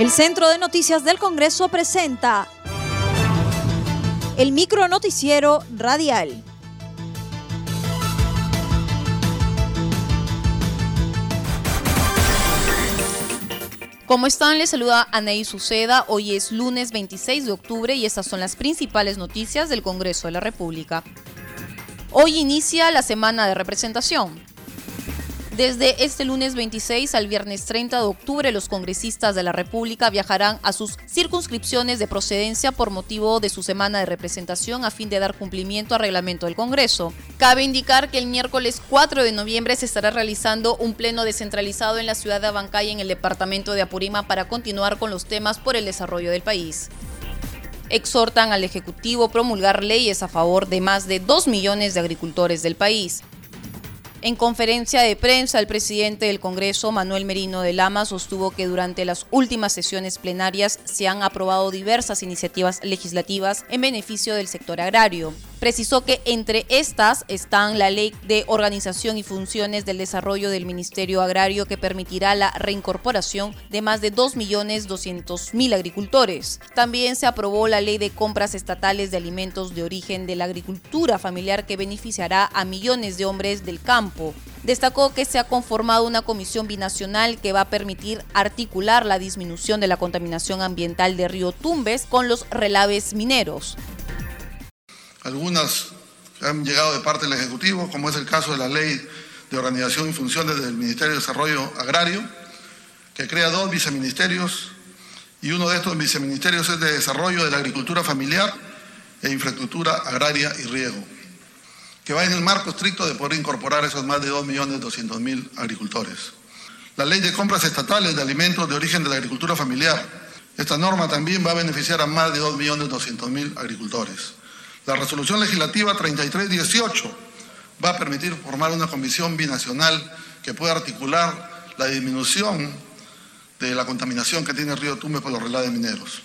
El Centro de Noticias del Congreso presenta el micro noticiero radial. ¿Cómo están? Les saluda Anaí Suceda. Hoy es lunes 26 de octubre y estas son las principales noticias del Congreso de la República. Hoy inicia la semana de representación. Desde este lunes 26 al viernes 30 de octubre, los congresistas de la República viajarán a sus circunscripciones de procedencia por motivo de su semana de representación a fin de dar cumplimiento al reglamento del Congreso. Cabe indicar que el miércoles 4 de noviembre se estará realizando un pleno descentralizado en la ciudad de Abancay en el departamento de Apurima para continuar con los temas por el desarrollo del país exhortan al Ejecutivo promulgar leyes a favor de más de 2 millones de agricultores del país. En conferencia de prensa, el presidente del Congreso, Manuel Merino de Lama, sostuvo que durante las últimas sesiones plenarias se han aprobado diversas iniciativas legislativas en beneficio del sector agrario. Precisó que entre estas están la Ley de Organización y Funciones del Desarrollo del Ministerio Agrario que permitirá la reincorporación de más de 2.200.000 agricultores. También se aprobó la Ley de Compras Estatales de Alimentos de Origen de la Agricultura Familiar que beneficiará a millones de hombres del campo. Destacó que se ha conformado una comisión binacional que va a permitir articular la disminución de la contaminación ambiental de Río Tumbes con los relaves mineros algunas han llegado de parte del Ejecutivo, como es el caso de la Ley de Organización y Funciones del Ministerio de Desarrollo Agrario, que crea dos viceministerios y uno de estos viceministerios es de Desarrollo de la Agricultura Familiar e Infraestructura Agraria y Riego, que va en el marco estricto de poder incorporar esos más de 2.200.000 agricultores. La Ley de Compras Estatales de Alimentos de Origen de la Agricultura Familiar. Esta norma también va a beneficiar a más de 2.200.000 agricultores. La resolución legislativa 3318 va a permitir formar una comisión binacional que pueda articular la disminución de la contaminación que tiene el río Tumbes por los relaves mineros,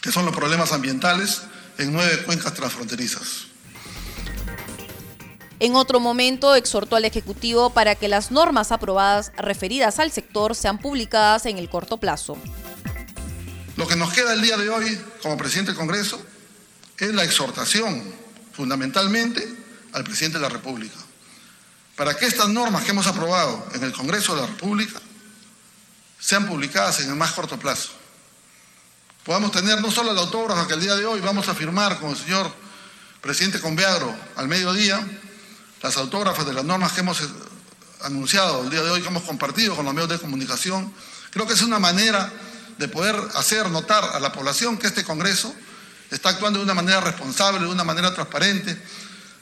que son los problemas ambientales en nueve cuencas transfronterizas. En otro momento exhortó al Ejecutivo para que las normas aprobadas referidas al sector sean publicadas en el corto plazo. Lo que nos queda el día de hoy como presidente del Congreso es la exhortación fundamentalmente al presidente de la República, para que estas normas que hemos aprobado en el Congreso de la República sean publicadas en el más corto plazo. Podamos tener no solo el autógrafo que el día de hoy vamos a firmar con el señor presidente Conveagro al mediodía, las autógrafas de las normas que hemos eh, anunciado el día de hoy, que hemos compartido con los medios de comunicación, creo que es una manera de poder hacer notar a la población que este Congreso está actuando de una manera responsable, de una manera transparente,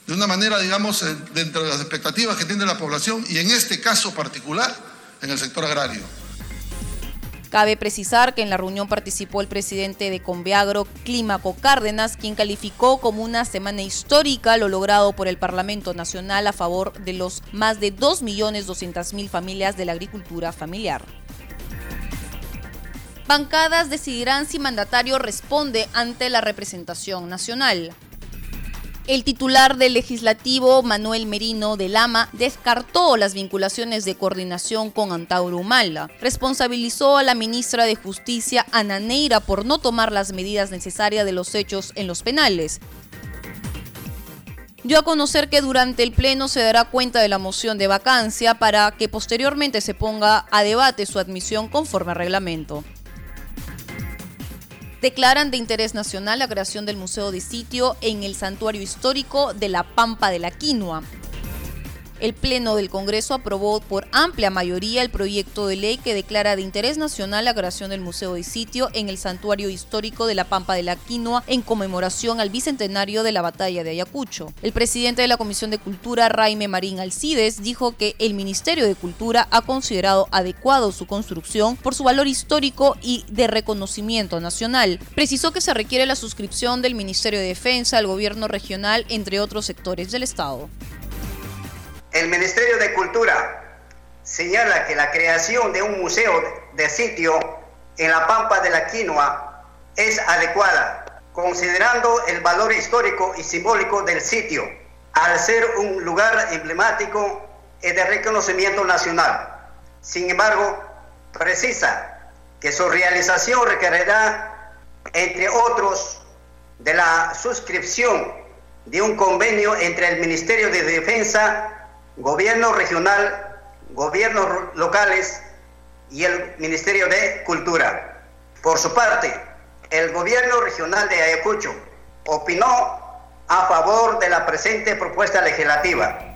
de una manera, digamos, eh, dentro de las expectativas que tiene la población y en este caso particular, en el sector agrario. Cabe precisar que en la reunión participó el presidente de Conveagro, Clímaco Cárdenas, quien calificó como una semana histórica lo logrado por el Parlamento Nacional a favor de los más de 2.200.000 familias de la agricultura familiar. Bancadas decidirán si mandatario responde ante la representación nacional. El titular del legislativo, Manuel Merino de Lama, descartó las vinculaciones de coordinación con Antauro Humala. Responsabilizó a la ministra de Justicia, Ana Neira, por no tomar las medidas necesarias de los hechos en los penales. Dio a conocer que durante el Pleno se dará cuenta de la moción de vacancia para que posteriormente se ponga a debate su admisión conforme al reglamento declaran de interés nacional la creación del Museo de Sitio en el Santuario Histórico de la Pampa de la Quinoa. El Pleno del Congreso aprobó por amplia mayoría el proyecto de ley que declara de interés nacional la creación del Museo de Sitio en el Santuario Histórico de la Pampa de la Quinoa en conmemoración al bicentenario de la Batalla de Ayacucho. El presidente de la Comisión de Cultura, Raime Marín Alcides, dijo que el Ministerio de Cultura ha considerado adecuado su construcción por su valor histórico y de reconocimiento nacional. Precisó que se requiere la suscripción del Ministerio de Defensa, el gobierno regional, entre otros sectores del Estado. El Ministerio de Cultura señala que la creación de un museo de sitio en la Pampa de la Quinoa es adecuada, considerando el valor histórico y simbólico del sitio, al ser un lugar emblemático y de reconocimiento nacional. Sin embargo, precisa que su realización requerirá, entre otros, de la suscripción de un convenio entre el Ministerio de Defensa, Gobierno Regional, Gobiernos locales y el Ministerio de Cultura. Por su parte, el Gobierno Regional de Ayacucho opinó a favor de la presente propuesta legislativa.